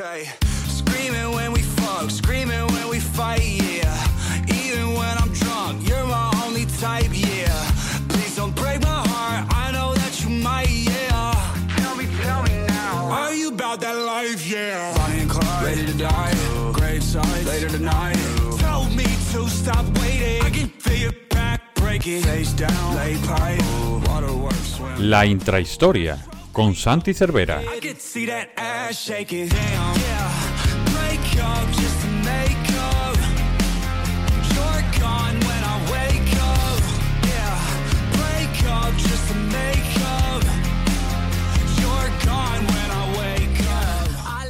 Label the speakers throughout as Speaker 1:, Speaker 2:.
Speaker 1: Okay, screaming when we fuck, screaming when we fight, yeah. Even when I'm drunk, you're my only type, yeah. Please don't break my heart, I know that you might, yeah. Tell me, tell me now. Are you about that life, yeah? Bonnie and Clyde, ready to die. Grave side, later tonight. Tell me to stop waiting. I can feel your back breaking. Face down, lay pipe, waterworks, swim.
Speaker 2: La intrahistoria con Santi Cervera.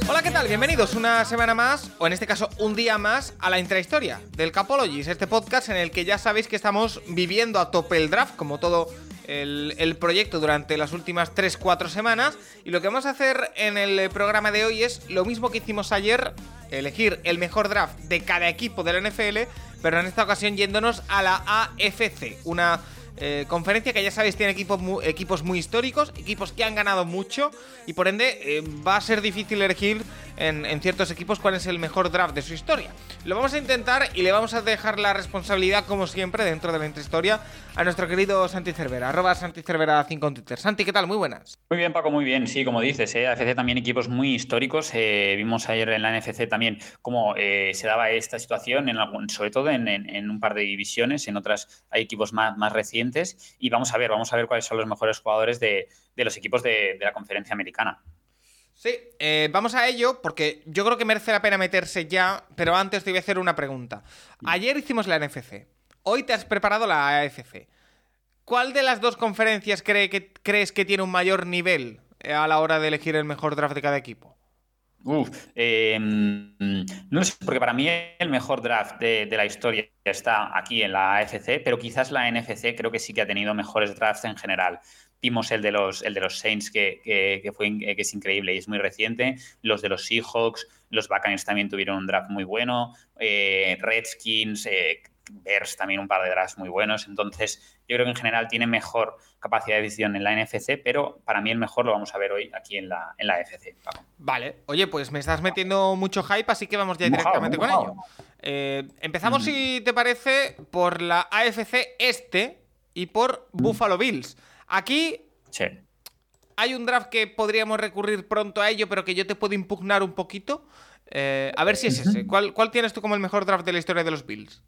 Speaker 3: Hola, ¿qué tal? Bienvenidos una semana más, o en este caso un día más, a la intrahistoria del Capologis, este podcast en el que ya sabéis que estamos viviendo a tope el draft, como todo el, proyecto durante las últimas 3-4 semanas. Y lo que vamos a hacer en el programa de hoy es lo mismo que hicimos ayer, elegir el mejor draft de cada equipo de la NFL, pero en esta ocasión yéndonos a la AFC, una eh, conferencia que ya sabéis tiene equipos muy, equipos muy históricos, equipos que han ganado mucho y por ende eh, va a ser difícil elegir en, ciertos equipos cuál es el mejor draft de su historia. Lo vamos a intentar y le vamos a dejar la responsabilidad, como siempre, dentro de la intrahistoria a nuestro querido Santi Cervera, arroba Santi Cervera 5 en Twitter. Santi, ¿qué tal? Muy buenas.
Speaker 4: Muy bien, Paco, muy bien. Sí, como dices, ¿eh? AFC también equipos muy históricos. Eh, vimos ayer en la NFC también cómo eh, se daba esta situación, sobre todo en, un par de divisiones, en otras hay equipos más, más recientes. Y vamos a ver, vamos a ver cuáles son los mejores jugadores de, los equipos de la conferencia americana.
Speaker 3: Sí, eh, vamos a ello porque yo creo que merece la pena meterse ya, pero antes te voy a hacer una pregunta. Ayer hicimos la NFC, hoy te has preparado la AFC. ¿Cuál de las dos conferencias cree que, crees que tiene un mayor nivel eh, a la hora de elegir el mejor draft de cada equipo?
Speaker 4: Uf, eh, mm, no sé, porque para mí el mejor draft de, de la historia está aquí en la AFC, pero quizás la NFC creo que sí que ha tenido mejores drafts en general. Vimos el de los, el de los Saints, que, que- que fue, in- que es increíble y es muy reciente. Los de los Seahawks, los Buccaneers también tuvieron un draft muy bueno. eh, Redskins, eh, Bears también un par de drafts muy buenos. Entonces, yo creo que en general tiene mejor capacidad de decisión en la NFC, pero para mí el mejor lo vamos a ver hoy aquí en la, en la AFC. Paco.
Speaker 3: Vale, oye, pues me estás metiendo mucho hype, así que vamos ya directamente con ello. Eh, empezamos, si te parece, por la AFC Este y por Buffalo Bills. Aquí
Speaker 4: Sí.
Speaker 3: hay un draft que podríamos recurrir pronto a ello, pero que yo te puedo impugnar un poquito. Eh, a ver si es ese. ¿Cuál, ¿Cuál tienes tú como el mejor draft de la historia de los Bills?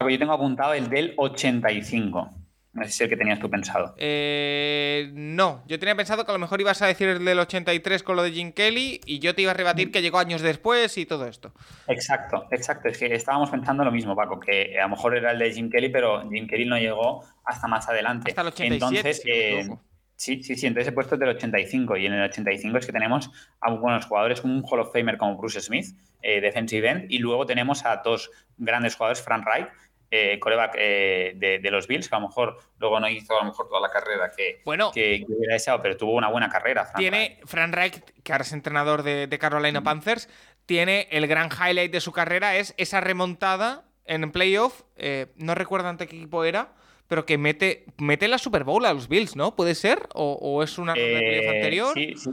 Speaker 4: Yo tengo apuntado el del 85. No sé si es el que tenías tú pensado.
Speaker 3: Eh, no, yo tenía pensado que a lo mejor ibas a decir el del 83 con lo de Jim Kelly y yo te iba a rebatir que llegó años después y todo esto.
Speaker 4: Exacto, exacto. Es que estábamos pensando lo mismo, Paco, que a lo mejor era el de Jim Kelly, pero Jim Kelly no llegó hasta más adelante.
Speaker 3: Hasta el 87,
Speaker 4: Entonces, eh, sí, sí, sí. Entonces he puesto el del 85 y en el 85 es que tenemos a buenos jugadores como un Hall of Famer como Bruce Smith, eh, defensive end, y luego tenemos a dos grandes jugadores, Frank Wright, eh, coreback eh, de, de los Bills, que a lo mejor luego no hizo a lo mejor toda la carrera que,
Speaker 3: Bueno.
Speaker 4: que, que hubiera deseado, pero tuvo una buena carrera. Frank.
Speaker 3: Tiene Frank Reich, que ahora es entrenador de, de Carolina Panthers, tiene el gran highlight de su carrera, es esa remontada en playoff, eh, no recuerdo ante qué equipo era, pero que mete, mete la Super Bowl a los Bills, ¿no? ¿Puede ser? ¿O, o es una de playoff
Speaker 4: Eh,
Speaker 3: anterior?
Speaker 4: Sí, sí.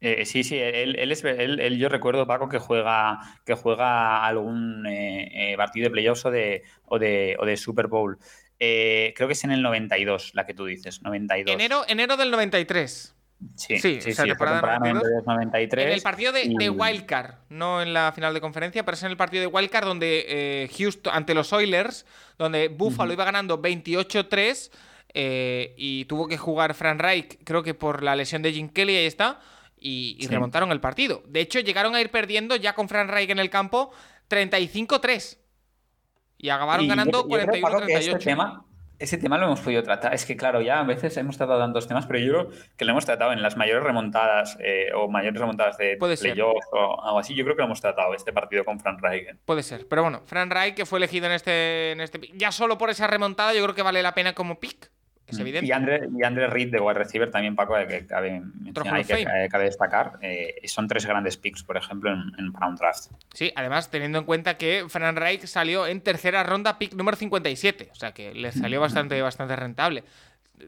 Speaker 4: Sí. Eh, sí, sí, él, él es, él- él- yo recuerdo, Paco, que juega, que juega algún eh, eh, partido de playoffs o de, o de, o de Super Bowl. Eh, creo que es en el 92, la que tú dices, 92.
Speaker 3: Enero, enero del 93.
Speaker 4: Sí,
Speaker 3: sí,
Speaker 4: sí,
Speaker 3: esa
Speaker 4: sí, fue
Speaker 3: temporada
Speaker 4: temporada
Speaker 3: 92.
Speaker 4: 92-93.
Speaker 3: En el partido de, de
Speaker 4: y-
Speaker 3: Wildcard, no en la final de conferencia, pero es en el partido de Wildcard donde Houston, ante los Oilers, donde Buffalo iba ganando 28-3 eh, y tuvo que jugar Frank Reich, creo que por la lesión de Jim Kelly, ahí está, y, y
Speaker 4: Sí.
Speaker 3: remontaron el partido. De hecho, llegaron a ir perdiendo ya con Frank Reich en el campo 35-3. Y acabaron
Speaker 4: Y
Speaker 3: ganando
Speaker 4: creo- yo creo, Paco, que
Speaker 3: 41-38.
Speaker 4: Este tema, ese tema lo hemos podido tratar. Es que, claro, ya a veces hemos tratado tantos temas, pero yo creo que lo hemos tratado en las mayores remontadas eh, o mayores remontadas de playoffs o algo así. Yo creo que lo hemos tratado este partido con Frank Reich.
Speaker 3: Puede ser. Pero bueno, Frank Reich, que fue elegido en este, en este pick, Ya solo por esa remontada, yo creo que vale la pena como pick. Es evidente.
Speaker 4: Mm. Y Andre, y Reed de wide receiver también, Paco, que cabe, que cabe destacar. eh, son tres grandes picks, por ejemplo, en, en draft.
Speaker 3: Sí, además teniendo en cuenta que Frank Reich salió en tercera ronda, pick número 57. O sea que le salió bastante, bastante rentable.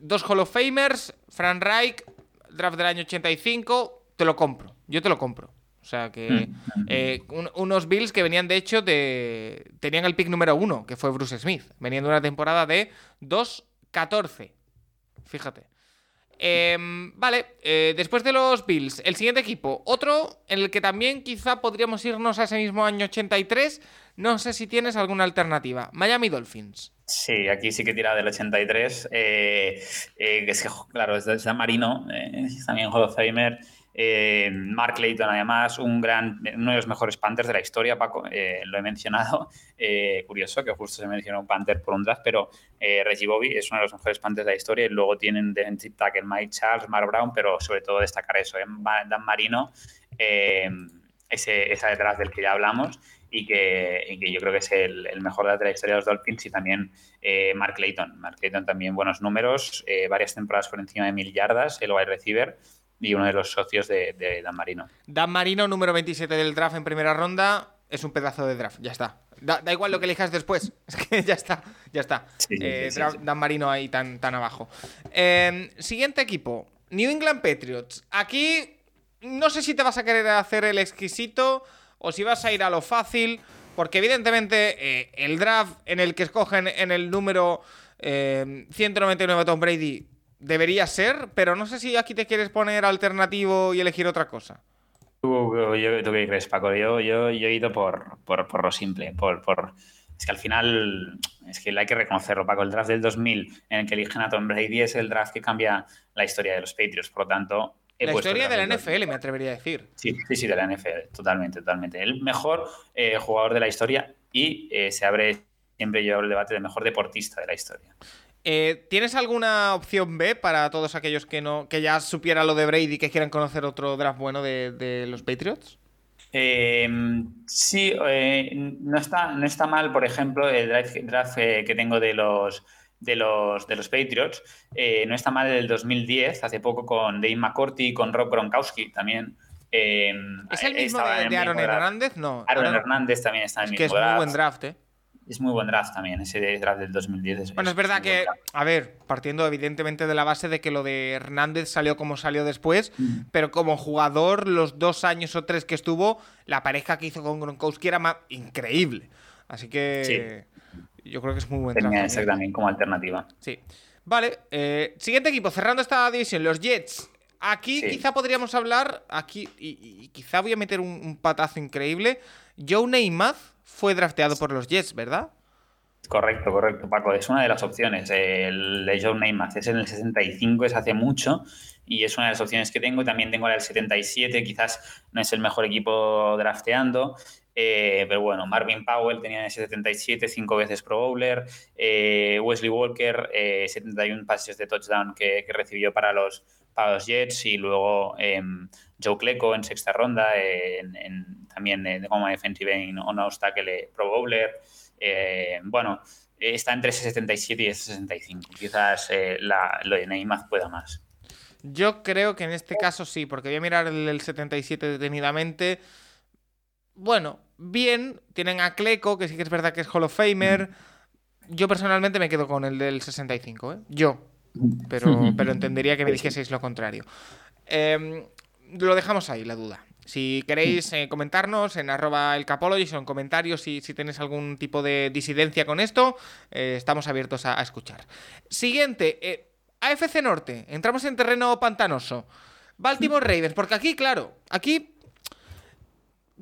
Speaker 3: Dos Hall of Famers, Frank Reich, draft del año 85, te lo compro. yo te lo compro. O sea que mm. eh, unos Bills que venían de hecho de... Tenían el pick número uno, que fue Bruce Smith. Venían de una temporada de 2-14. Fíjate. Em, vale, eh, después de los Bills, el siguiente equipo, otro en el que también quizá podríamos irnos a ese mismo año 83, no sé si tienes alguna alternativa, Miami Dolphins.
Speaker 4: Sí, aquí sí que tira del 83, eh, eh, es que, claro, es de Marino, también Hall of eh, Mark Layton, además, un gran, uno de los mejores Panthers de la historia, Paco, eh, lo he mencionado. Eh, curioso que justo se mencionó un Panther por un draft, pero Reggie Bobby es uno de los mejores Panthers de la historia. Y luego tienen de tackle Mike Charles, Mark Brown, pero sobre todo destacar eso, Dan Marino, ese, esa detrás del que ya hablamos. Y que, yo creo que es el, mejor de la historia de los Dolphins y también Mark Layton. Mark Layton también buenos números, varias temporadas por encima de mil yardas, el wide receiver y uno de los socios de, Dan Marino.
Speaker 3: Dan Marino, número 27 del draft en primera ronda, es un pedazo de draft, ya está. Da, igual lo que elijas después, es que ya está, ya está. Eh, Dan Marino ahí tan, tan abajo. Em, siguiente equipo, New England Patriots. Aquí no sé si te vas a querer hacer el exquisito o si vas a ir a lo fácil, porque evidentemente eh, el draft en el que escogen en el número 199 em, Tom Brady debería ser, pero no sé si aquí te quieres poner alternativo y elegir otra cosa.
Speaker 4: ¿Tú, qué crees, Paco? Yo, yo, he ido por, por, lo simple, por, por... Es que al final, es que hay que reconocerlo, Paco. El draft del 2000 en el que eligen a Tom Brady es el draft que cambia la historia de los Patriots. Por lo tanto,
Speaker 3: la historia de la NFL, me atrevería a decir.
Speaker 4: Sí, sí, sí, de la NFL, totalmente, totalmente. El mejor eh, jugador de la historia y eh, se abre siempre yo el debate del mejor deportista de la historia.
Speaker 3: Eh, ¿Tienes alguna opción B para todos aquellos que no que ya supieran lo de Brady y que quieran conocer otro draft bueno de, los Patriots?
Speaker 4: Em, sí, eh, no, está, no está mal, por ejemplo, el draft, eh, que tengo de los, de los, de los Patriots. no está mal el 2010, hace poco con Dave McCourty y con Rob Gronkowski también.
Speaker 3: Em, ¿Es el mismo de, Aaron Hernández? No.
Speaker 4: Aaron, Hernández también está en
Speaker 3: el mismo que es muy buen draft, ¿eh?
Speaker 4: Es muy buen draft también, ese draft del 2010.
Speaker 3: bueno, es verdad que, a ver, partiendo evidentemente de la base de que lo de Hernández salió como salió después, mm. pero como jugador, los dos años o tres que estuvo, la pareja que hizo con Gronkowski era más increíble. Así que yo creo que es muy buen
Speaker 4: draft. Tenía también como alternativa.
Speaker 3: Sí. Vale, eh, siguiente equipo, cerrando esta división, los Jets. Aquí quizá podríamos hablar, aquí, y, quizá voy a meter un, patazo increíble. Joe Namath fue drafteado por los Jets, ¿verdad?
Speaker 4: Correcto, correcto, Paco. Es una de las opciones. El de Joe Namath es en el 65, es hace mucho, y es una de las opciones que tengo. También tengo el 77, quizás no es el mejor equipo drafteando. Eh, pero bueno, Marvin Powell tenía ese 77, cinco veces Pro Bowler. Eh, Wesley Walker, 71 eh, pases de touchdown que recibió para los, para los Jets y luego em, Joe Cleco en sexta ronda, en, también eh, como defensive en on obstacle Pro Bowler. Eh, bueno, está entre ese 77 y ese 65. Quizás eh, lo de Neymar pueda más.
Speaker 3: Yo creo que en este caso sí, porque voy a mirar el, 77 detenidamente. Bueno, bien, tienen a Cleco, que sí que es verdad que es Hall of Famer. Mm. Yo personalmente me quedo con el del 65, ¿eh? Yo, pero, pero entendería que me dijeseis lo contrario. Em, lo dejamos ahí, la duda. Si queréis eh, comentarnos en arroba el o en comentarios si, si tenéis algún tipo de disidencia con esto, eh, estamos abiertos a, escuchar. Siguiente, eh, AFC Norte. Entramos en terreno pantanoso. Baltimore Ravens, porque aquí, claro, aquí,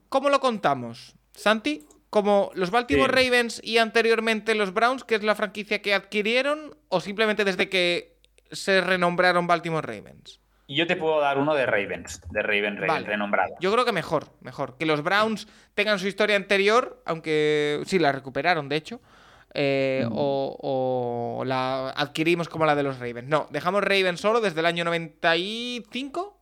Speaker 3: ¿cómo lo contamos? Santi, como los Baltimore Ravens y anteriormente los Browns, que es la franquicia que adquirieron, o simplemente desde que se renombraron Baltimore Ravens?
Speaker 4: Yo te puedo dar uno de Ravens, de Raven, renombrado.
Speaker 3: Yo creo que mejor, mejor. Que los Browns tengan su historia anterior, aunque sí, la recuperaron, de hecho. Eh, o, la adquirimos como la de los Ravens. No, dejamos Ravens solo desde el año 95.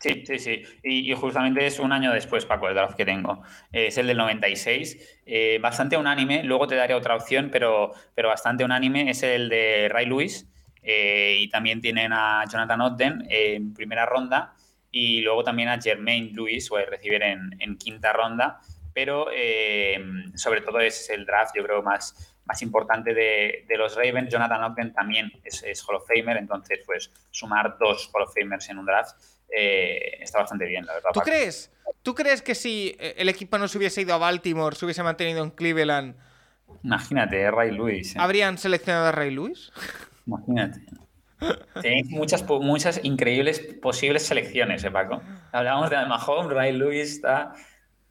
Speaker 4: Sí, sí, sí. Y, justamente es un año después, Paco, el draft que tengo. es el del 96. Eh, bastante unánime. Luego te daré otra opción, pero, pero bastante unánime. Es el de Ray Lewis. Eh, y también tienen a Jonathan Ogden en primera ronda. Y luego también a Jermaine Lewis, o a recibir en, en quinta ronda. Pero eh, sobre todo es el draft, yo creo, más, más importante de, de, los Ravens. Jonathan Ogden también es, es, Hall of Famer, entonces pues sumar dos Hall of Famers en un draft eh, está bastante bien, la verdad.
Speaker 3: ¿Tú crees? ¿Tú crees que si eh, el equipo no se hubiese ido a Baltimore, se hubiese mantenido en Cleveland,
Speaker 4: Imagínate, Ray Lewis. ¿eh?
Speaker 3: habrían seleccionado a Ray Lewis?
Speaker 4: Imagínate. Tenéis muchas, muchas increíbles posibles selecciones, ¿eh, Paco? Hablábamos de Mahomes, Ray Lewis está.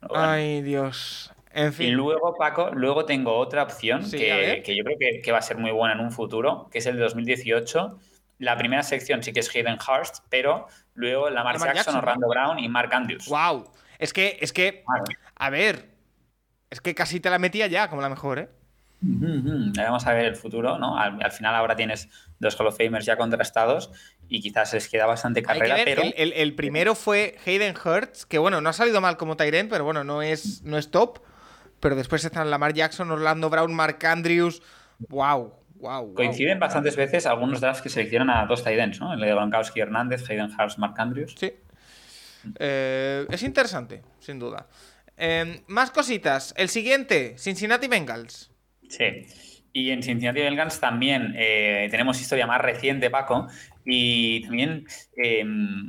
Speaker 4: Bueno.
Speaker 3: Ay, Dios. En
Speaker 4: Y
Speaker 3: fin.
Speaker 4: luego, Paco, luego tengo otra opción
Speaker 3: Sí,
Speaker 4: que, que yo creo que, que va a ser muy buena en un futuro, que es el de 2018. La primera sección sí que es Hayden Hurst, pero luego Lamar,
Speaker 3: Lamar
Speaker 4: Jackson,
Speaker 3: Jackson,
Speaker 4: Orlando Brown y Mark Andrews.
Speaker 3: Wow. Es que, es que, a ver, es que casi te la metía ya como la mejor, ¿eh?
Speaker 4: Vamos a ver el futuro, ¿no? Al, al final ahora tienes dos Hall of Famers ya contrastados y quizás les queda bastante carrera, pero
Speaker 3: el, el- el primero fue Hayden Hurts, que bueno, no ha salido mal como Tyrant, pero bueno, no es, no es top. Pero después están Lamar Jackson, Orlando Brown, Mark Andrews. Wow, wow.
Speaker 4: coinciden bastantes veces algunos drafts que seleccionan a dos ends, ¿no? El de Gronkowski Hernández, Hayden Hurst, Mark Andrews.
Speaker 3: Sí. Eh, es interesante, sin duda. Eh, más cositas. El siguiente, Cincinnati Bengals.
Speaker 4: Sí. Y en Cincinnati Bengals también eh, tenemos historia más reciente, Paco, y también eh,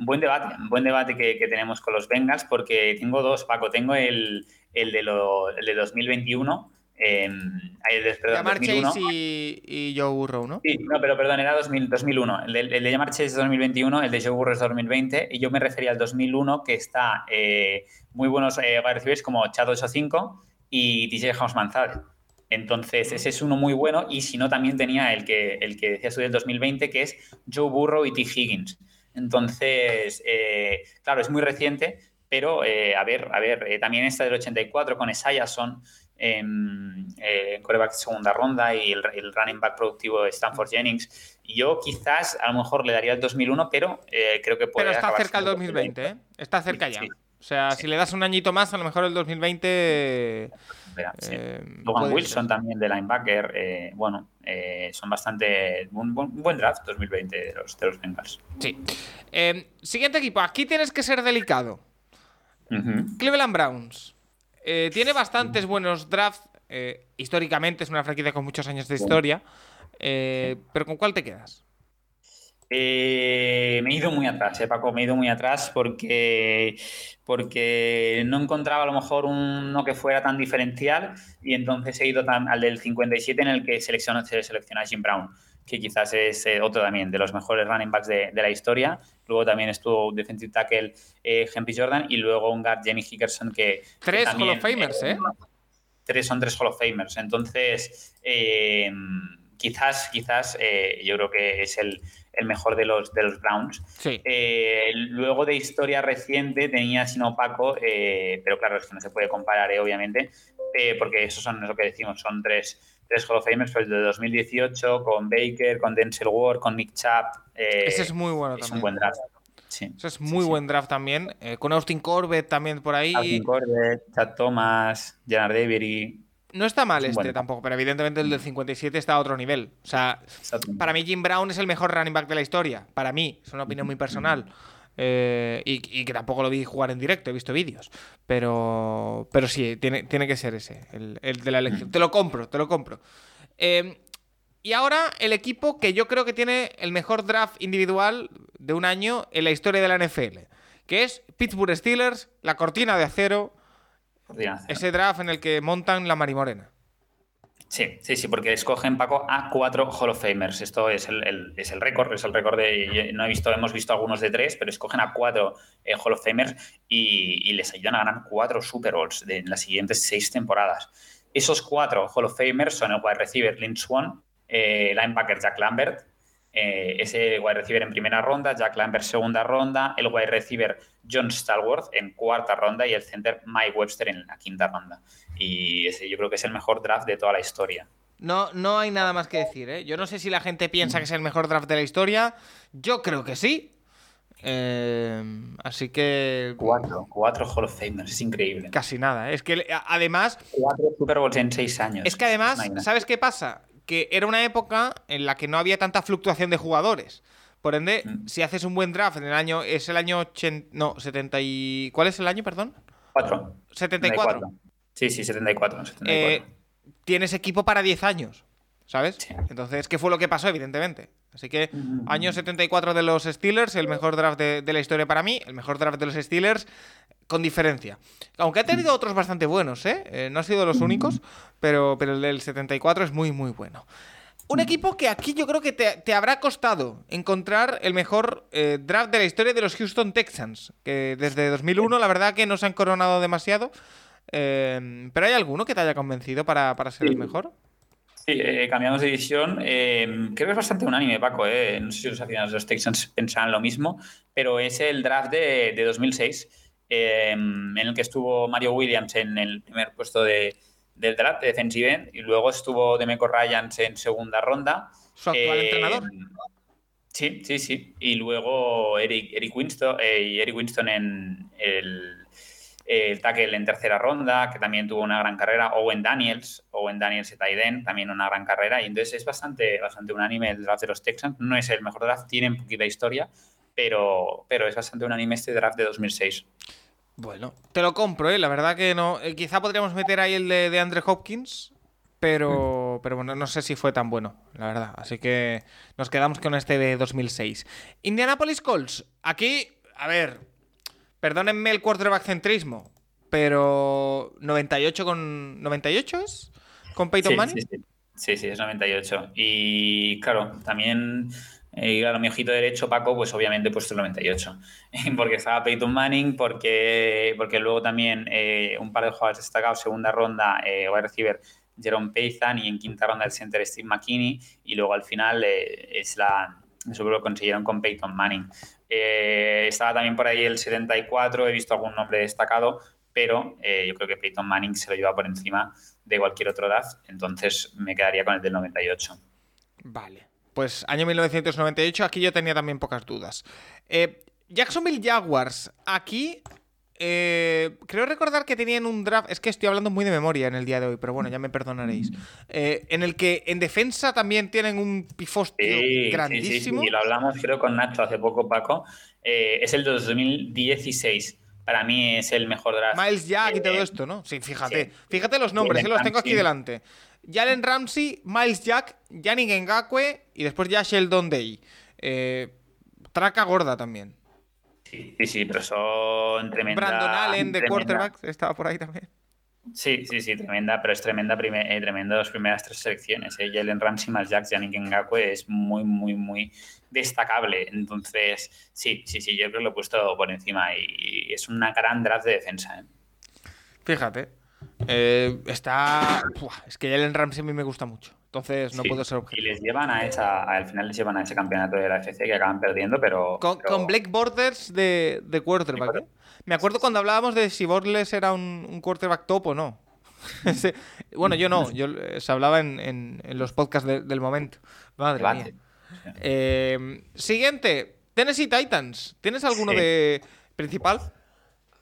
Speaker 4: buen debate, buen debate que, que tenemos con los Bengals, porque tengo dos, Paco. Tengo el, el de, lo- el de 2021, eh, el de, perdón,
Speaker 3: Jamar
Speaker 4: 2001.
Speaker 3: Chase y, y Joe Burrow, ¿no?
Speaker 4: Sí, no, pero perdón, era 2000, 2001. El de, el de Jamar Chase es 2021, el de Joe Burrow es 2020, y yo me refería al 2001, que está eh, muy buenos eh, receivers como Chad 85 y TJ Hausmanzade. Entonces, ese es uno muy bueno, y si no, también tenía el que, el que decías tú del 2020, que es Joe Burrow y T. Higgins. Entonces, eh, claro, es muy reciente, pero eh, a ver, a ver, eh, también está del 84 con Esiason en eh, coreback de segunda ronda y el, el running back productivo de Stanford Jennings. Yo quizás a lo mejor le daría el 2001, pero eh, creo que puede
Speaker 3: Pero está cerca el
Speaker 4: siendo
Speaker 3: 2020, ¿eh? Está cerca ya.
Speaker 4: Sí.
Speaker 3: O sea, si le das un añito más, a lo mejor el 2020.
Speaker 4: Sí.
Speaker 3: eh,
Speaker 4: Logan Wilson
Speaker 3: ser.
Speaker 4: también de linebacker, eh, bueno, eh, son bastante un buen, un buen draft 2020 de los, de los Bengals.
Speaker 3: Sí. Eh, siguiente equipo. Aquí tienes que ser delicado. Cleveland Browns. Tiene bastantes buenos drafts. históricamente es una franquicia con muchos años de historia. pero ¿con cuál te quedas?
Speaker 4: Eh, me he ido muy atrás, eh, Paco, me he ido muy atrás porque, porque no encontraba a lo mejor uno que fuera tan diferencial y entonces he ido tan- al del 57 en el que selecciona, se selecciona Jim Brown, que quizás es eh, otro también de los mejores running backs de, de la historia. Luego también estuvo defensive tackle Henry Jordan y luego un guard Jenny Hickerson que... que
Speaker 3: Tres
Speaker 4: también,
Speaker 3: Hall of Famers, ¿eh?
Speaker 4: tres son tres Hall of Famers. Entonces, quizás, quizás yo creo que es el, el mejor de los, de los Browns.
Speaker 3: Sí.
Speaker 4: Eh, luego de historia reciente tenía Sino Paco, eh, pero claro, es que no se puede comparar, eh, obviamente, eh, porque esos son es lo que decimos, son tres, tres Hall of Famers, pero el de 2018 con Baker, con Denzel Ward, con Nick Chubb.
Speaker 3: Ese es muy bueno
Speaker 4: es un
Speaker 3: también.
Speaker 4: buen draft. Sí.
Speaker 3: Ese es muy
Speaker 4: sí.
Speaker 3: buen draft también. eh, con Austin Corbett también por ahí.
Speaker 4: Alvin Corbett, Chad Thomas, Janar Devery.
Speaker 3: No está mal
Speaker 4: Es
Speaker 3: este tampoco, pero evidentemente el del 57 está a otro nivel. O sea, para mí Jim Brown es el mejor running back de la historia. Para mí, es una opinión muy personal. Eh, y, y que tampoco lo vi jugar en directo, he visto vídeos. Pero, pero sí, tiene, tiene que ser ese, el, el de la elección. Te lo compro, te lo compro. Eh, y ahora el equipo que yo creo que tiene el mejor draft individual de un año en la historia de la NFL, que es Pittsburgh Steelers, la cortina de acero, ese draft en el que montan la Marimorena.
Speaker 4: Sí, sí, sí, porque escogen Paco a cuatro Hall of Famers. Esto es el, el- es el récord, es el récord de. No he visto, hemos visto algunos de tres, pero escogen a cuatro eh, Hall of Famers y, y les ayudan a ganar cuatro Super Bowls de, en las siguientes seis temporadas. Esos cuatro Hall of Famers son el wide receiver Lynn Swan, eh, linebacker Jack Lambert, eh, ese wide receiver en primera ronda, Jack Lambert segunda ronda, el wide receiver John Stallworth en cuarta ronda y el center Mike Webster en la quinta ronda. Y ese yo creo que es el mejor draft de toda la historia.
Speaker 3: No, no hay nada más que decir, ¿eh? Yo no sé si la gente piensa que es el mejor draft de la historia. Yo creo que sí. Eh, así que.
Speaker 4: Cuatro, cuatro Hall of Famers, es increíble.
Speaker 3: Casi nada. Es que además.
Speaker 4: Cuatro Super Bowls en seis años.
Speaker 3: Es que además. ¿sabes qué pasa? Que era una época en la que no había tanta fluctuación de jugadores. Por ende,
Speaker 4: Mm.
Speaker 3: si haces un buen draft en el año. Es el año 80. No, 70 y. ¿Cuál es el año, perdón?
Speaker 4: Cuatro.
Speaker 3: 74.
Speaker 4: Sí, sí, 74. 74.
Speaker 3: Eh, tienes equipo para 10 años. ¿Sabes? Entonces, ¿qué fue lo que pasó, evidentemente? Así que, año 74 de los Steelers, el mejor draft de, de la historia para mí, el mejor draft de los Steelers, con diferencia. Aunque ha tenido otros bastante buenos, ¿eh? Eh, no ha sido los únicos, pero, pero el del 74 es muy, muy bueno. Un equipo que aquí yo creo que te, te habrá costado encontrar el mejor eh, draft de la historia de los Houston Texans, que desde 2001 la verdad que no se han coronado demasiado. Eh, pero ¿hay alguno que te haya convencido para, para ser el mejor?
Speaker 4: Sí, eh, cambiamos de división. Eh, creo que es bastante unánime, Paco. eh. No sé si los aficionados de los Texans pensaban lo mismo, pero es el draft de, de 2006, eh, en el que estuvo Mario Williams en el primer puesto de, del draft de defensive end, y luego estuvo Demeco Ryans en segunda ronda.
Speaker 3: Su actual
Speaker 4: Eh,
Speaker 3: entrenador.
Speaker 4: Sí, sí, sí. Y luego Eric, Eric Winston, eh, y Eric Winston en el, el tackle en tercera ronda, que también tuvo una gran carrera. Owen Daniels, Owen Daniels de Tyden, también una gran carrera. Y entonces es bastante, bastante unánime el draft de los Texans. No es el mejor draft, tiene poquita historia, pero, pero es bastante unánime este draft de 2006.
Speaker 3: Bueno, te lo compro, ¿eh? La verdad que no. eh, quizá podríamos meter ahí el de, de Andre Hopkins, pero, pero bueno, no sé si fue tan bueno, la verdad. Así que nos quedamos con este de 2006. Indianapolis Colts. Aquí, a ver, perdónenme el quarterback centrismo, pero 98 con... ¿98 es? ¿Con Peyton
Speaker 4: Sí,
Speaker 3: Manning?
Speaker 4: sí, sí. Sí, sí, es 98. Y claro, también, eh, claro, mi ojito derecho, Paco, pues obviamente he puesto el 98. Porque estaba Peyton Manning, porque, porque luego también eh, un par de jugadores destacados, segunda ronda, eh, wide receiver Jerome Payton y en quinta ronda el center Steve McKinney. Y luego al final eh, es la, eso lo consiguieron con Peyton Manning. Eh, estaba también por ahí el 74, he visto algún nombre destacado, pero eh, yo creo que Peyton Manning se lo lleva por encima de cualquier otro draft, entonces me quedaría con el del 98.
Speaker 3: Vale. Pues año 1998, aquí yo tenía también pocas dudas. Eh, Jacksonville Jaguars, aquí eh, creo recordar que tenían un draft, es que estoy hablando muy de memoria en el día de hoy, pero bueno, ya me perdonaréis. Eh, en el que en defensa también tienen un pifostio
Speaker 4: Sí, sí, sí,
Speaker 3: grandísimo.
Speaker 4: sí, lo hablamos creo con Nacho hace poco, Paco. Eh, es el de 2016. Para mí es el mejor draft.
Speaker 3: Miles Jack y todo esto, ¿no? Sí, fíjate. Fíjate los nombres, los tengo aquí delante. Jalen Ramsey, Miles Jack, Yannick Ngakwe y después ya Sheldon Day. Traca gorda también.
Speaker 4: Sí, sí, sí, pero son tremenda.
Speaker 3: Brandon Allen de
Speaker 4: tremenda-
Speaker 3: quarterback estaba por ahí también.
Speaker 4: Sí, sí, sí, tremenda, pero es tremenda, eh, tremenda las primeras tres selecciones. Eh. Jalen Ramsey más Jack, Yannick Ngakwe es muy, muy, muy destacable. Entonces, sí, sí, sí, yo creo que lo he puesto por encima y es una gran draft de defensa. ¿eh?
Speaker 3: Fíjate. Eh, está. Es que Jalen Ramsey a mí me gusta mucho. Entonces no
Speaker 4: Sí,
Speaker 3: puedo ser
Speaker 4: Y
Speaker 3: objetivo.
Speaker 4: les llevan a esa, al final les llevan a ese campeonato de la FC que acaban perdiendo, pero.
Speaker 3: Con,
Speaker 4: pero-
Speaker 3: con Blake Borders de, de quarterback. ¿eh? Me acuerdo cuando hablábamos de si Bortles era un, un quarterback top o no. Bueno, yo no. Yo, eh, se hablaba en, en- en los podcasts de- del momento. Madre mía. Eh, siguiente. Tennessee Titans. ¿Tienes alguno
Speaker 4: Sí.
Speaker 3: de principal?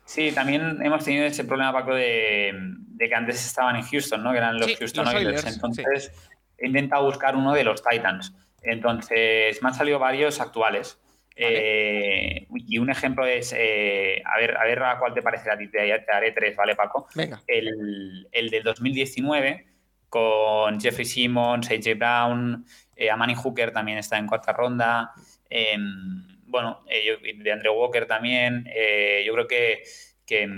Speaker 4: Sí, también hemos tenido ese problema, Paco, de, de que antes estaban en Houston, ¿no? Que eran los
Speaker 3: Sí,
Speaker 4: Houston. Oilers, Entonces, he intentado buscar uno de los Titans. Entonces, me han salido varios actuales. Eh, y un ejemplo es, eh, a, ver, a ver a cuál te parece a ti, te, te haré tres, ¿vale, Paco?
Speaker 3: Venga.
Speaker 4: El, el del 2019, con Jeffrey Simmons, AJ Brown, eh, Amani Hooker también está en cuarta ronda. eh, bueno, de Andrew Walker también. yo creo que, que,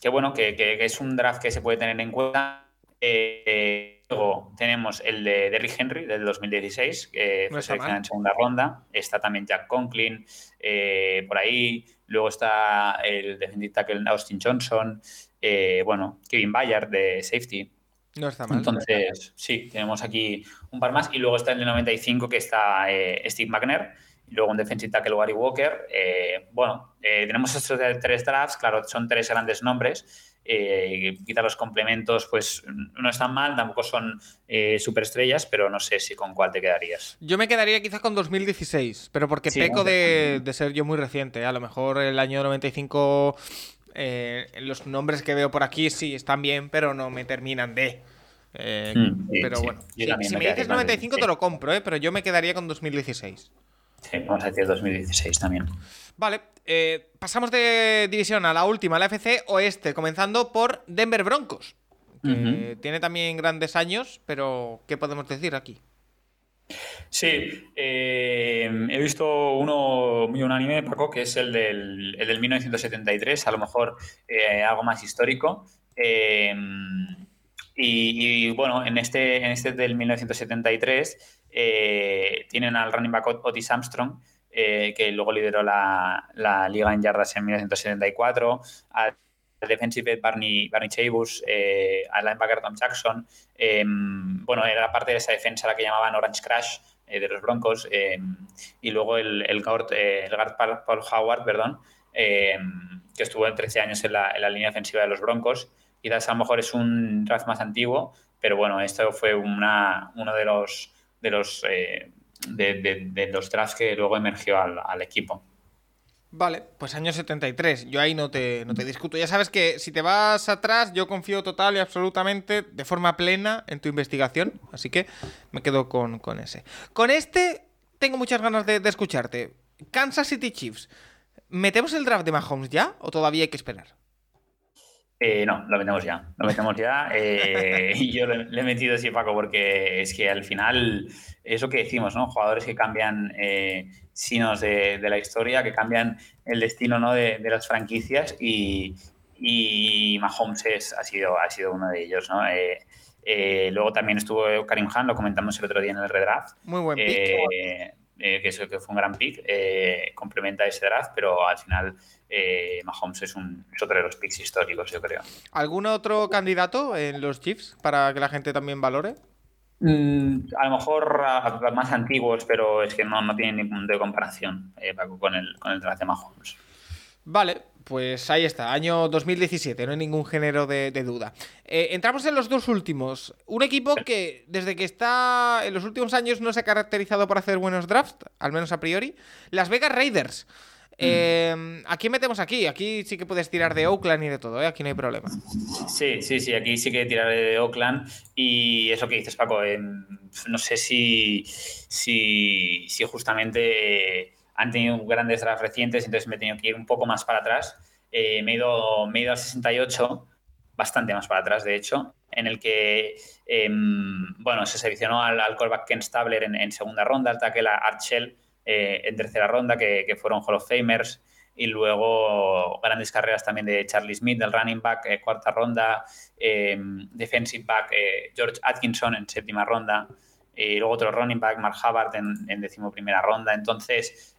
Speaker 4: que bueno, que, es un draft que se puede tener en cuenta. Eh, luego tenemos el de Derrick Henry del 2016, que
Speaker 3: No
Speaker 4: fue seleccionado en segunda ronda. Está también Jack Conklin eh, por ahí. Luego está el defensive tackle Austin Johnson. eh, bueno, Kevin Bayard de safety.
Speaker 3: No está mal.
Speaker 4: Entonces, sí, tenemos aquí un par más. Y luego está el de 95, que está eh, Steve McNair. Y luego un defensive tackle Wally Walker. Bueno, tenemos estos tres drafts. Claro, son tres grandes nombres. Eh, quizá los complementos, pues no están mal, tampoco son eh, superestrellas, pero no sé si con cuál te quedarías.
Speaker 3: Yo me quedaría quizás con 2016, pero porque
Speaker 4: Sí,
Speaker 3: peco
Speaker 4: ¿no?
Speaker 3: de, de ser yo muy reciente. A lo mejor el año 95, eh, los nombres que veo por aquí sí están bien, pero no me terminan de. Eh,
Speaker 4: Mm, sí,
Speaker 3: pero
Speaker 4: sí.
Speaker 3: bueno, si,
Speaker 4: también
Speaker 3: si
Speaker 4: me
Speaker 3: me dices
Speaker 4: con
Speaker 3: 95 te
Speaker 4: 2016.
Speaker 3: lo compro, eh, pero yo me quedaría con 2016.
Speaker 4: Sí, vamos a decir 2016 también.
Speaker 3: Vale, eh, pasamos de división a la última, la FC Oeste, comenzando por Denver Broncos. que tiene también grandes años, pero ¿qué podemos decir aquí?
Speaker 4: Sí, eh, he visto uno muy unánime, Paco, que es el del, el del 1973, a lo mejor eh, algo más histórico. Eh, y, bueno, en este, en este del 1973 tienen al running back Otis Armstrong, que luego lideró la, la, liga en yardas en 1974, al defensive Barney, Barney Chabus, al linebacker Tom Jackson. bueno, era parte de esa defensa la que llamaban Orange Crash, eh, de los Broncos, eh, y luego el, el, guard, eh, Paul Howard, perdón, que estuvo en 13 años en la, en la, línea ofensiva de los Broncos. Quizás a lo mejor es un draft más antiguo, pero bueno, esto fue una, uno de los, de los, de, de, los drafts que luego emergió al, al equipo.
Speaker 3: Vale, pues año 73. Yo ahí no te, no te discuto. Ya sabes que si te vas atrás, yo confío total y absolutamente, de forma plena, en tu investigación. Así que me quedo con, con ese. Con este, tengo muchas ganas de, de, escucharte. Kansas City Chiefs. ¿Metemos el draft de Mahomes ya o todavía hay que esperar?
Speaker 4: Eh, no, lo metemos ya. Lo metemos ya. Eh, y yo le, le, he metido así, Paco, porque es que al final, eso que decimos, ¿no? Jugadores que cambian. Eh, sinos de, de, la historia que cambian el destino ¿no? de, de, las franquicias y, y Mahomes es, ha, sido, ha sido uno de ellos. ¿no? Eh, eh, luego también estuvo Karim Han, lo comentamos el otro día en el redraft.
Speaker 3: Muy buen pick.
Speaker 4: Eh, que, es, que, fue un gran pick, complementa ese draft, pero al final Mahomes es, un, es otro de los picks históricos, yo creo.
Speaker 3: ¿Algún otro candidato en los Chiefs para que la gente también valore?
Speaker 4: Mm, a lo mejor a, más antiguos, pero es que no, no tienen ningún de comparación eh, con el, con el draft de Mahomes.
Speaker 3: Vale, pues ahí está, año 2017, no hay ningún género de, de duda. Eh, entramos en los dos últimos. Un equipo que desde que está en los últimos años no se ha caracterizado por hacer buenos drafts, al menos a priori. Las Vegas Raiders. Eh, ¿A quién metemos aquí? Aquí sí que puedes tirar de Oakland y de todo, ¿eh? Aquí no hay problema.
Speaker 4: Sí, sí, sí, aquí sí que tiraré de Oakland y eso que dices, Paco, eh, no sé si, si, si, justamente han tenido grandes drafts recientes, entonces me he tenido que ir un poco más para atrás. Eh, me, he ido, me he ido al 68, bastante más para atrás, de hecho, en el que, eh, bueno, se seleccionó al, al callback Ken Stabler en, segunda ronda, al tackle Archel eh, en tercera ronda, que, fueron Hall of Famers, y luego grandes carreras también de Charlie Smith, del running back, eh, cuarta ronda, eh, defensive back George Atkinson en séptima ronda, y luego otro running back, Mark Hubbard, en, en decimoprimera ronda. Entonces,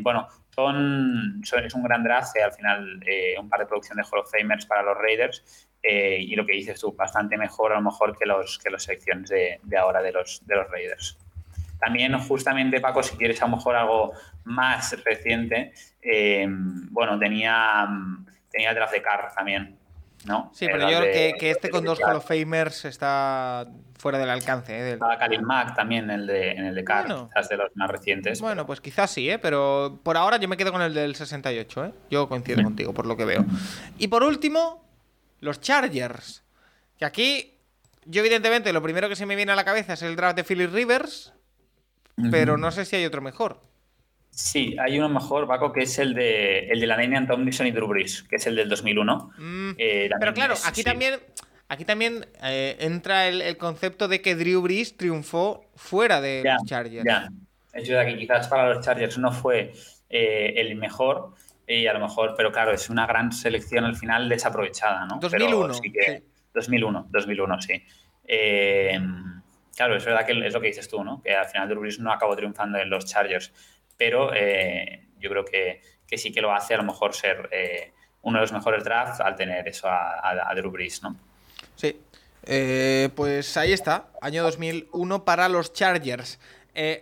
Speaker 4: bueno, son, es un gran draft, al final un par de producción de Hall of Famers para los Raiders, y lo que dices tú, bastante mejor a lo mejor que los, que las selecciones de, ahora de los, de los Raiders. También, justamente, Paco, si quieres a lo mejor algo más reciente, eh, bueno, tenía, tenía Draft de Carr también, ¿no?
Speaker 3: Sí, pero yo creo que, que, este con dos Hall of Famers está fuera del alcance. ¿eh? Del...
Speaker 4: Estaba Kalin Mack también en el de, en el de Carr, bueno, quizás de los más recientes.
Speaker 3: Bueno, pero... pues quizás sí, ¿eh? pero por ahora yo me quedo con el del 68, ¿eh? Yo coincido sí. contigo, por lo que veo. Y por último, los Chargers. Que aquí, yo evidentemente, lo primero que se me viene a la cabeza es el draft de Philip Rivers pero no sé si hay otro mejor.
Speaker 4: Sí, hay uno mejor, Paco, que es el de, el de la Damian Tomlinson y Drew Brees, que es el del 2001.
Speaker 3: Mm, eh, pero claro, es, aquí, sí. también, aquí también eh, entra el, el, concepto de que Drew Brees triunfó fuera de
Speaker 4: ya,
Speaker 3: los Chargers.
Speaker 4: Ya. Es verdad que quizás para los Chargers no fue eh, el mejor, y a lo mejor, pero claro, es una gran selección al final desaprovechada, ¿no?
Speaker 3: 2001.
Speaker 4: Sí que, sí. 2001, 2001, sí. Claro, es verdad que es lo que dices tú, ¿no? Que al final Drew Brees no acabó triunfando en los Chargers, pero eh, yo creo que, que, sí que lo hace a lo mejor ser eh, uno de los mejores drafts al tener eso a, a, a Drew Brees, ¿no?
Speaker 3: Sí. Eh, pues ahí está, año 2001 para los Chargers.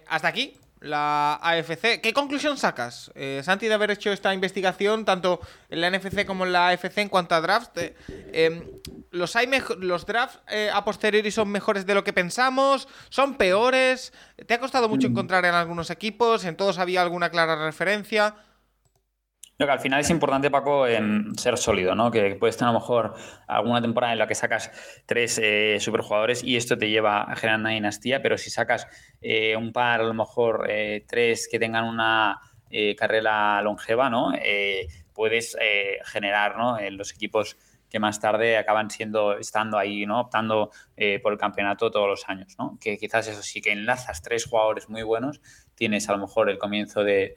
Speaker 3: Hasta aquí la AFC. ¿Qué conclusión sacas, eh, Santi, de haber hecho esta investigación tanto en la NFC como en la AFC en cuanto a drafts? Eh, eh, ¿Los, hay los drafts eh, a posteriori son mejores de lo que pensamos? ¿Son peores? ¿Te ha costado mucho encontrar en algunos equipos? ¿En todos había alguna clara referencia?
Speaker 4: Que al final es importante, Paco, eh, ser sólido, ¿no? Que puedes tener a lo mejor alguna temporada en la que sacas tres eh, superjugadores y esto te lleva a generar una dinastía, pero si sacas eh, un par, a lo mejor eh, tres que tengan una carrera longeva, ¿no? puedes generar, ¿no? Los equipos que más tarde acaban siendo, estando ahí, ¿no? Optando por el campeonato todos los años, ¿no? Que quizás eso sí, que enlazas tres jugadores muy buenos, tienes a lo mejor el comienzo de,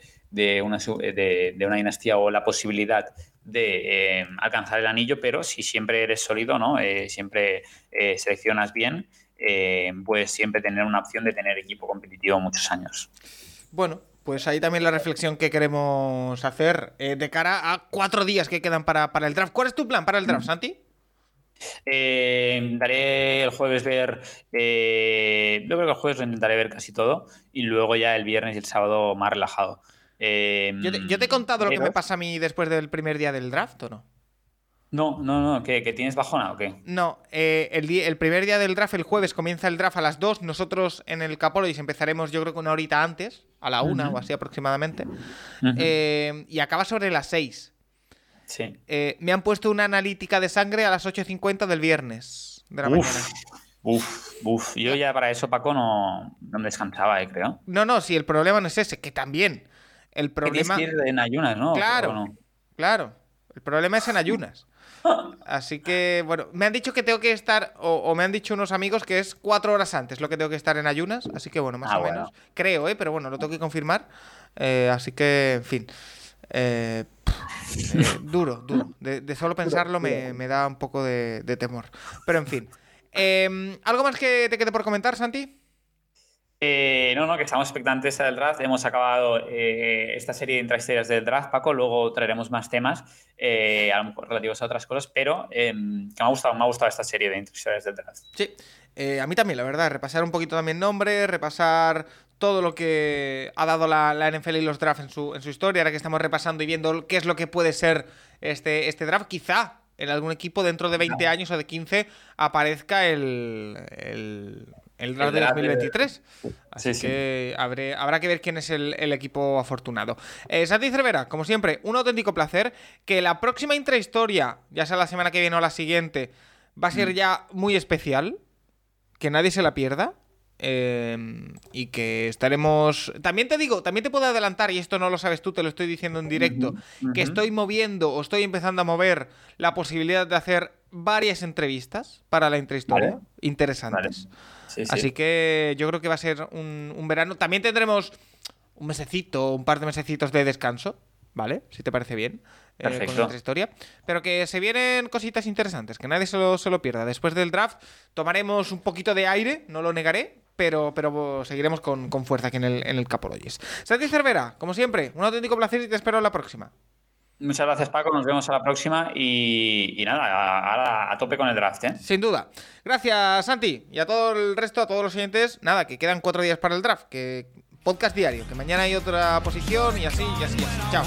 Speaker 4: una, de, una dinastía o la posibilidad de eh, alcanzar el anillo, pero si siempre eres sólido, ¿no? Eh, siempre seleccionas bien, puedes siempre tener una opción de tener equipo competitivo muchos años.
Speaker 3: Bueno, pues ahí también la reflexión que queremos hacer eh, de cara a cuatro días que quedan para, el draft. ¿Cuál es tu plan para el draft, mm. Santi?
Speaker 4: Eh, daré el jueves ver. Eh, yo creo que el jueves lo intentaré ver casi todo. Y luego ya el viernes y el sábado más relajado.
Speaker 3: yo, te, he contado lo que me pasa a mí después del primer día del draft, ¿o no?
Speaker 4: No, no, no. ¿Que tienes bajona o qué?
Speaker 3: No, eh, el, el, primer día del draft, el jueves, comienza el draft a las 2. Nosotros en el Capolois empezaremos, yo creo que una horita antes, a la 1 o así aproximadamente. Eh, y acaba sobre las 6.
Speaker 4: Sí.
Speaker 3: Eh, me han puesto una analítica de sangre a las 8.50 del viernes de la mañana.
Speaker 4: Uf, uf. Yo ya para eso, Paco, no, no me descansaba, creo.
Speaker 3: No, no, si el problema no es ese, que también. El problema.
Speaker 4: Que en ayunas, ¿no?
Speaker 3: Claro. Claro. El problema es en ayunas. Así que, bueno, me han dicho que tengo que estar, o, me han dicho unos amigos que es cuatro horas antes lo que tengo que estar en ayunas. Así que, bueno, más ah, o menos. Creo, ¿eh? Pero bueno, lo tengo que confirmar. Eh, así que, en fin. Eh, eh, duro, duro. De, solo pensarlo me, da un poco de, de temor. Pero, en fin. Em, ¿Algo más que te quede por comentar, Santi?
Speaker 4: Eh, no, no, que estamos expectantes del draft. Hemos acabado eh, esta serie de intrahistorias del draft, Paco. Luego traeremos más temas, eh, a lo mejor relativos a otras cosas, pero em, que me ha gustado, me ha gustado esta serie de intrahistorias del draft.
Speaker 3: Sí, a mí también, la verdad. Repasar un poquito también nombre, repasar todo lo que ha dado la, NFL y los drafts en su, en su historia. Ahora que estamos repasando y viendo qué es lo que puede ser este, este draft, quizá en algún equipo dentro de 20 años o de 15 aparezca el, el draft de 2023. Así que habrá que ver quién es el, equipo afortunado. Eh, Santi Cervera, como siempre, un auténtico placer. Que la próxima intrahistoria, ya sea la semana que viene o la siguiente, va a ser mm. ya muy especial. Que nadie se la pierda. Em, y que estaremos. También te digo, también te puedo adelantar, y esto no lo sabes tú, te lo estoy diciendo en directo, que estoy moviendo o estoy empezando a mover la posibilidad de hacer varias entrevistas para la intrahistoria interesantes. Así que yo creo que va a ser un, verano. También tendremos un mesecito, un par de mesecitos de descanso, ¿vale? Si te parece bien.
Speaker 4: Eh, con nuestra
Speaker 3: historia. Pero que se vienen cositas interesantes, que nadie se lo, se lo, pierda. Después del draft tomaremos un poquito de aire, no lo negaré, pero, pero seguiremos con, con fuerza aquí en el, en el Capologies. Santi Cervera, como siempre, un auténtico placer y te espero en la próxima.
Speaker 4: Muchas gracias, Paco. Nos vemos a la próxima. Y, nada, ahora a, tope con el draft. ¿eh?
Speaker 3: Sin duda. Gracias, Santi. Y a todo el resto, a todos los siguientes. Nada, que quedan cuatro días para el draft. Que podcast diario. Que mañana hay otra posición y así, y así. Y así. Chao.